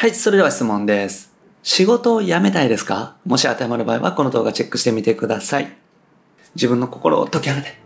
はい、それでは質問です。仕事を辞めたいですか？もし当てはまる場合はこの動画チェックしてみてください。自分の心を解き放て。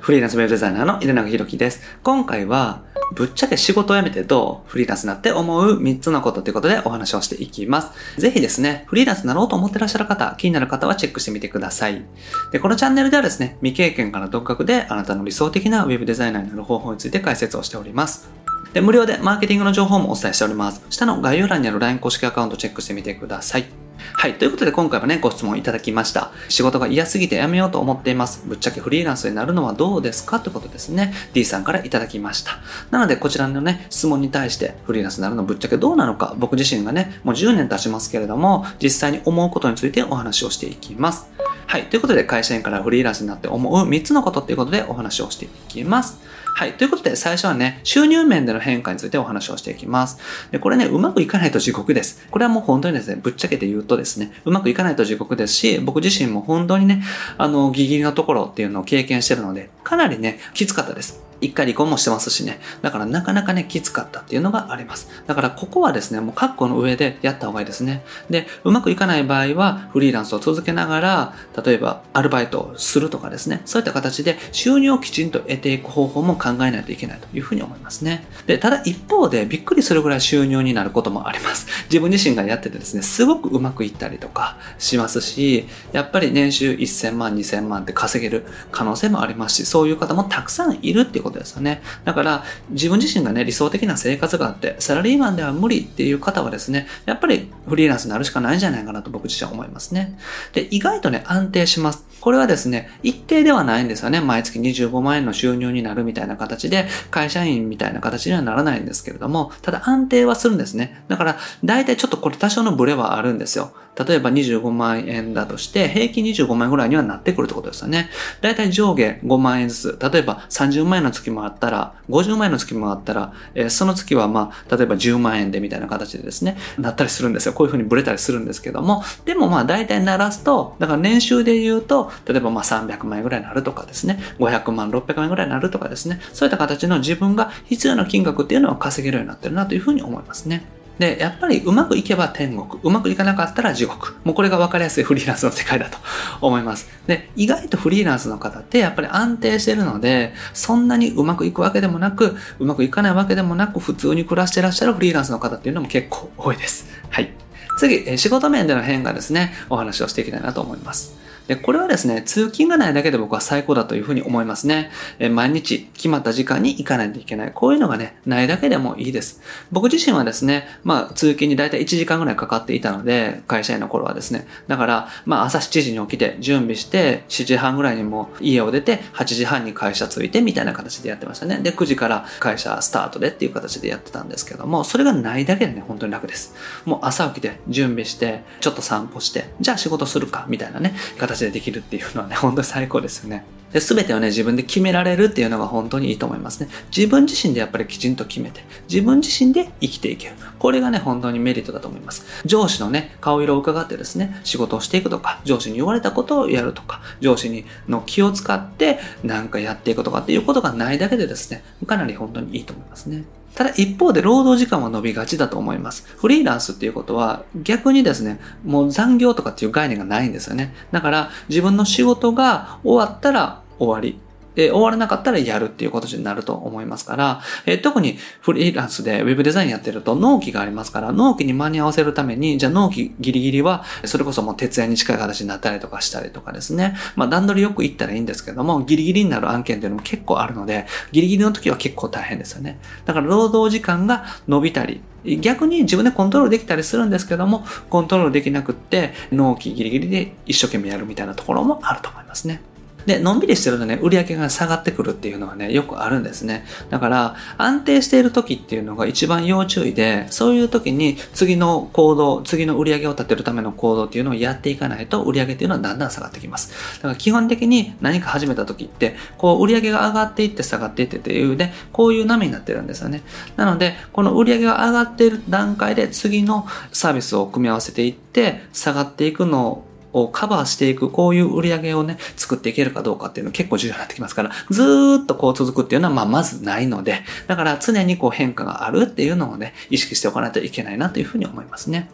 フリーランスウェブデザイナーの稲永宏樹です。今回は、ぶっちゃけ仕事を辞めてどうフリーランスになって思う3つのことということでお話をしていきます。ぜひですね、フリーランスになろうと思ってらっしゃる方、気になる方はチェックしてみてください。で、このチャンネルではですね、未経験から独学であなたの理想的なウェブデザイナーになる方法について解説をしております。で、無料でマーケティングの情報もお伝えしております。下の概要欄にある LINE 公式アカウントチェックしてみてください。はい。ということで今回はね、ご質問いただきました。仕事が嫌すぎて辞めようと思っています。ぶっちゃけフリーランスになるのはどうですかということですね。D さんからいただきました。なので、こちらのね、質問に対してフリーランスになるのぶっちゃけどうなのか、僕自身がね、もう10年経ちますけれども、実際に思うことについてお話をしていきます。はい。ということで、会社員からフリーランスになって思う3つのことっていうことでお話をしていきます。はい。ということで、最初はね、収入面での変化についてお話をしていきます。で、これね、うまくいかないと地獄です。これはもう本当にですね、ぶっちゃけて言うとですね、うまくいかないと地獄ですし、僕自身も本当にね、あの、ギリギリのところっていうのを経験してるので、かなりね、きつかったです。一回離婚もしてますしね。だからなかなかね、きつかったっていうのがあります。だからここはですね、もう覚悟の上でやった方がいいですね。で、うまくいかない場合は、フリーランスを続けながら、例えばアルバイトをするとかですね、そういった形で収入をきちんと得ていく方法も考えないといけないというふうに思いますね。で、ただ一方でびっくりするぐらい収入になることもあります。自分自身がやっててですね、すごくうまくいったりとかしますし、やっぱり年収1000万、2000万って稼げる可能性もありますし、そういう方もたくさんいるっていうことですよね。だから、自分自身がね、理想的な生活があって、サラリーマンでは無理っていう方はですね、やっぱりフリーランスになるしかないんじゃないかなと僕自身は思いますね。で、意外とね、安定します。これはですね、一定ではないんですよね。毎月25万円の収入になるみたいな形で、会社員みたいな形にはならないんですけれども、ただ安定はするんですね。だから、大体ちょっとこれ多少のブレはあるんですよ。例えば25万円だとして、平均25万円ぐらいにはなってくるってことですよね。大体上下5万円ずつ。例えば30万円の月月もあったら、50万円の月もあったら、えーその月はまあ、例えば10万円でみたいな形でですね、なったりするんですよ。こういうふうにブレたりするんですけども、でもまあ大体鳴らすと、だから年収で言うと、例えばまあ300万円ぐらいになるとかですね、500万、600万円ぐらいになるとかですね、そういった形の自分が必要な金額っていうのは稼げるようになってるなというふうに思いますね。で、やっぱりうまくいけば天国、うまくいかなかったら地獄。もうこれが分かりやすいフリーランスの世界だと 思います。で、意外とフリーランスの方ってやっぱり安定してるので、そんなにうまくいくわけでもなく、うまくいかないわけでもなく、普通に暮らしてらっしゃるフリーランスの方っていうのも結構多いです。はい。次、仕事面での変化ですね、お話をしていきたいなと思います。で、これはですね、通勤がないだけで僕は最高だというふうに思いますね。え毎日決まった時間に行かないといけない。こういうのがね、ないだけでもいいです。僕自身はですね、まあ、通勤にだいたい1時間ぐらいかかっていたので、会社員の頃はですね。だから、まあ、朝7時に起きて、準備して、7時半ぐらいにも家を出て、8時半に会社着いて、みたいな形でやってましたね。で、9時から会社スタートでっていう形でやってたんですけども、それがないだけでね、本当に楽です。もう朝起きて、準備して、ちょっと散歩して、じゃあ仕事するか、みたいなね、形でできるっていうのはね、本当に最高ですよね。で、すべてをね、自分で決められるっていうのが本当にいいと思いますね。自分自身でやっぱりきちんと決めて、自分自身で生きていける。これがね、本当にメリットだと思います。上司のね、顔色を伺ってですね、仕事をしていくとか、上司に言われたことをやるとか、上司にの気を使ってなんかやっていくとかっていうことがないだけでですね、かなり本当にいいと思いますね。ただ一方で労働時間は伸びがちだと思います。フリーランスっていうことは逆にですね、もう残業とかっていう概念がないんですよね。だから自分の仕事が終わったら終わり。で、終わらなかったらやるっていうことになると思いますから、え特にフリーランスでウェブデザインやってると納期がありますから、納期に間に合わせるために、じゃあ納期ギリギリは、それこそもう徹夜に近い形になったりとかしたりとかですね。まあ段取りよく行ったらいいんですけども、ギリギリになる案件っていうのも結構あるので、ギリギリの時は結構大変ですよね。だから労働時間が伸びたり、逆に自分でコントロールできたりするんですけども、コントロールできなくって、納期ギリギリで一生懸命やるみたいなところもあると思いますね。で、のんびりしてるとね、売り上げが下がってくるっていうのはね、よくあるんですね。だから、安定している時っていうのが一番要注意で、そういう時に次の行動、次の売り上げを立てるための行動っていうのをやっていかないと、売り上げっていうのはだんだん下がってきます。だから基本的に何か始めた時って、こう売り上げが上がっていって下がっていってっていうね、こういう波になってるんですよね。なので、この売り上げが上がっている段階で次のサービスを組み合わせていって、下がっていくのををカバーしていく、こういう売り上げをね、作っていけるかどうかっていうの結構重要になってきますから、ずーっとこう続くっていうのは、まあ、まずないので、だから常にこう変化があるっていうのをね、意識しておかないといけないなというふうに思いますね。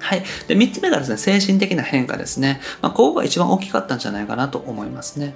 はい。で、三つ目がですね、精神的な変化ですね。まあ、ここが一番大きかったんじゃないかなと思いますね。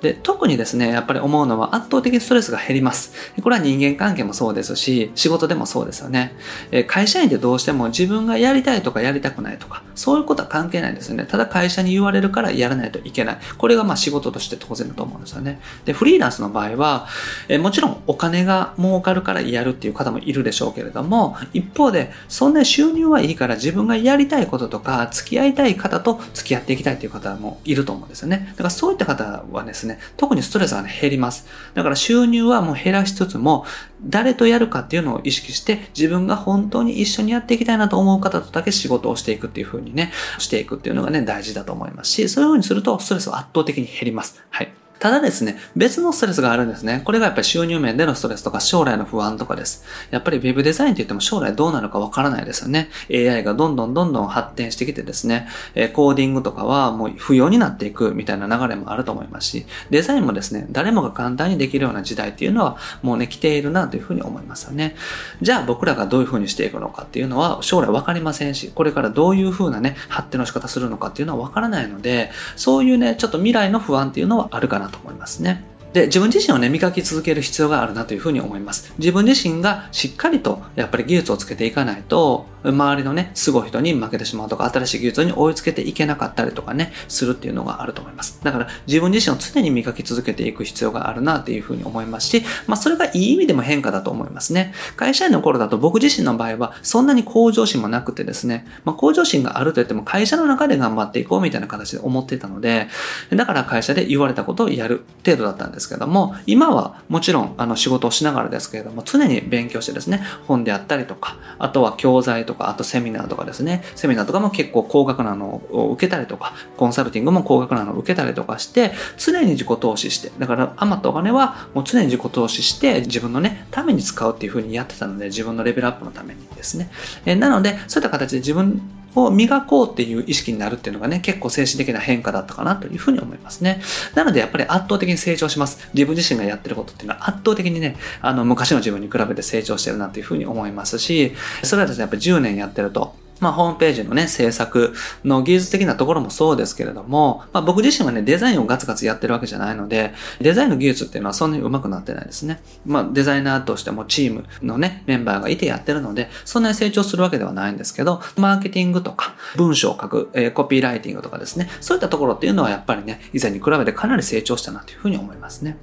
で、特にですね、やっぱり思うのは圧倒的にストレスが減ります。これは人間関係もそうですし、仕事でもそうですよね。え会社員でどうしても自分がやりたいとかやりたくないとか、そういうことは関係ないんですよね。ただ会社に言われるからやらないといけない。これがまあ仕事として当然だと思うんですよね。で、フリーランスの場合は、えもちろんお金が儲かるからやるっていう方もいるでしょうけれども、一方で、そんな収入はいいから自分がやりたいこととか、付き合いたい方と付き合っていきたいっていう方もいると思うんですよね。だからそういった方はですね、特にストレスが、ね、減ります。だから収入はもう減らしつつも、誰とやるかっていうのを意識して、自分が本当に一緒にやっていきたいなと思う方とだけ仕事をしていくっていう風にね、していくっていうのがね、大事だと思いますし、そういう風にするとストレスは圧倒的に減ります。はい。ただですね、別のストレスがあるんですね。これがやっぱり収入面でのストレスとか将来の不安とかです。やっぱり Web デザインって言っても将来どうなるかわからないですよね。AI がどんどんどんどん発展してきてですね、コーディングとかはもう不要になっていくみたいな流れもあると思いますし、デザインもですね、誰もが簡単にできるような時代っていうのはもうね、来ているなというふうに思いますよね。じゃあ僕らがどういうふうにしていくのかっていうのは将来わかりませんし、これからどういうふうなね、発展の仕方するのかっていうのはわからないので、そういうね、ちょっと未来の不安っていうのはあるかなと思いますね。で、自分自身をね、磨き続ける必要があるなというふうに思います。自分自身がしっかりと、やっぱり技術をつけていかないと、周りのね、すごい人に負けてしまうとか、新しい技術に追いつけていけなかったりとかね、するっていうのがあると思います。だから、自分自身を常に磨き続けていく必要があるなっていうふうに思いますし、まあ、それがいい意味でも変化だと思いますね。会社員の頃だと僕自身の場合は、そんなに向上心もなくてですね、まあ、向上心があると言っても、会社の中で頑張っていこうみたいな形で思っていたので、だから会社で言われたことをやる程度だったんですですけども、今はもちろん、あの、仕事をしながらですけれども、常に勉強してですね、本であったりとか、あとは教材とか、あとセミナーとかですね、セミナーとかも結構高額なのを受けたりとか、コンサルティングも高額なのを受けたりとかして、常に自己投資して、だから余ったお金はもう常に自己投資して、自分のね、ために使うっていう風にやってたので、自分のレベルアップのためにですね。えなので、そういった形で自分を磨こうっていう意識になるっていうのがね、結構精神的な変化だったかなというふうに思いますね。なのでやっぱり圧倒的に成長します。自分自身がやってることっていうのは圧倒的にね、あの昔の自分に比べて成長してるなというふうに思いますし、それはですね、やっぱり10年やってると、まあ、ホームページのね、制作の技術的なところもそうですけれども、まあ、僕自身はね、デザインをガツガツやってるわけじゃないので、デザインの技術っていうのはそんなに上手くなってないですね。まあ、デザイナーとしてもチームのね、メンバーがいてやってるので、そんなに成長するわけではないんですけど、マーケティングとか、文章を書く、えー、コピーライティングとかですね、そういったところっていうのはやっぱりね、以前に比べてかなり成長したなというふうに思いますね。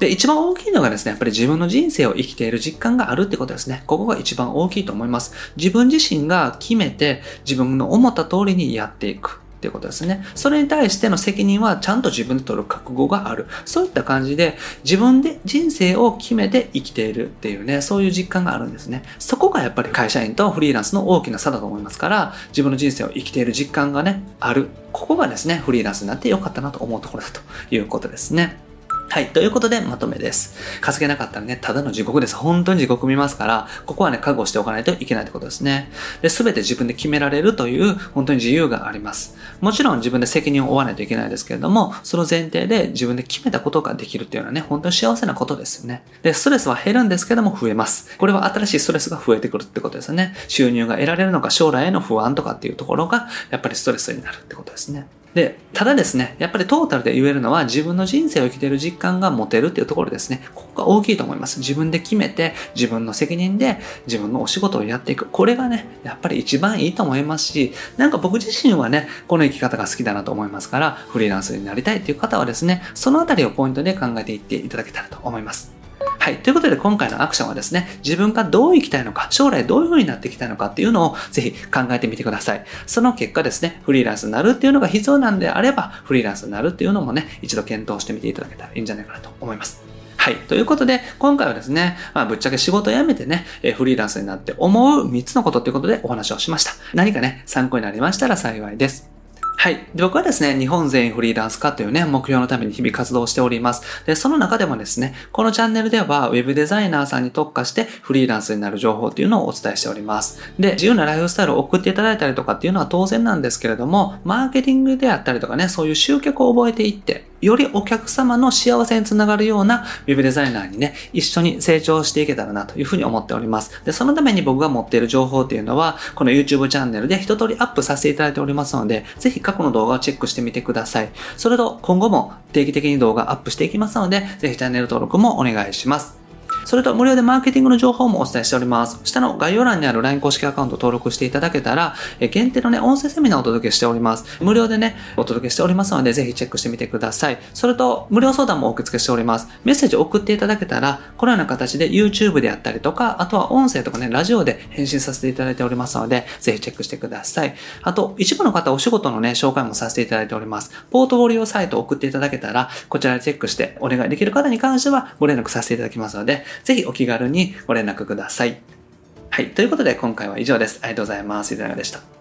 で、一番大きいのがですね、やっぱり自分の人生を生きている実感があるってことですね。ここが一番大きいと思います。自分自身が決めて自分の思った通りにやっていく。っていうことですね。それに対しての責任はちゃんと自分で取る覚悟がある。そういった感じで自分で人生を決めて生きているっていうね、そういう実感があるんですね。そこがやっぱり会社員とフリーランスの大きな差だと思いますから、自分の人生を生きている実感がね、ある。ここがですね、フリーランスになってよかったなと思うところだということですね。はい。ということで、まとめです。稼げなかったらね、ただの地獄です。本当に地獄見ますから、ここはね、覚悟しておかないといけないってことですね。で、すべて自分で決められるという、本当に自由があります。もちろん自分で責任を負わないといけないですけれども、その前提で自分で決めたことができるっていうのはね、本当に幸せなことですよね。で、ストレスは減るんですけども増えます。これは新しいストレスが増えてくるってことですね。収入が得られるのか、将来への不安とかっていうところが、やっぱりストレスになるってことですね。で、ただですね、やっぱりトータルで言えるのは自分の人生を生きている実感が持てるっていうところですね。ここが大きいと思います。自分で決めて、自分の責任で自分のお仕事をやっていく。これがね、やっぱり一番いいと思いますし、なんか僕自身はね、この生き方が好きだなと思いますから、フリーランスになりたいっていう方はですね、そのあたりをポイントで考えていっていただけたらと思います。はい。ということで今回のアクションはですね、自分がどう生きたいのか、将来どういう風になっていきたいのかっていうのをぜひ考えてみてください。その結果ですね、フリーランスになるっていうのが必要なんであれば、フリーランスになるっていうのもね、一度検討してみていただけたらいいんじゃないかなと思います。はい。ということで、今回はですね、まあ、ぶっちゃけ仕事を辞めてね、えフリーランスになって思う3つのことっていうことでお話をしました。何かね、参考になりましたら幸いです。はい。で僕はですね、日本全員フリーランス化というね、目標のために日々活動しております。で、その中でもですね、このチャンネルでは、Web デザイナーさんに特化してフリーランスになる情報っていうのをお伝えしております。で、自由なライフスタイルを送っていただいたりとかっていうのは当然なんですけれども、マーケティングであったりとかね、そういう集客を覚えていって、よりお客様の幸せにつながるような web デザイナーにね、一緒に成長していけたらなというふうに思っております。で、そのために僕が持っている情報っていうのは、この YouTube チャンネルで一通りアップさせていただいておりますので、ぜひ過去の動画をチェックしてみてください。それと今後も定期的に動画アップしていきますので、ぜひチャンネル登録もお願いします。それと無料でマーケティングの情報もお伝えしております。下の概要欄にある LINE 公式アカウント登録していただけたら、え限定のね、音声セミナーをお届けしております。無料でね、お届けしておりますので、ぜひチェックしてみてください。それと、無料相談もお受け付けしております。メッセージを送っていただけたら、このような形で YouTube であったりとか、あとは音声とかね、ラジオで返信させていただいておりますので、ぜひチェックしてください。あと、一部の方お仕事のね、紹介もさせていただいております。ポートフォリオサイトを送っていただけたら、こちらでチェックしてお願いできる方に関してはご連絡させていただきますので、ぜひお気軽にご連絡ください。はい。ということで今回は以上です。ありがとうございます。いかがでした？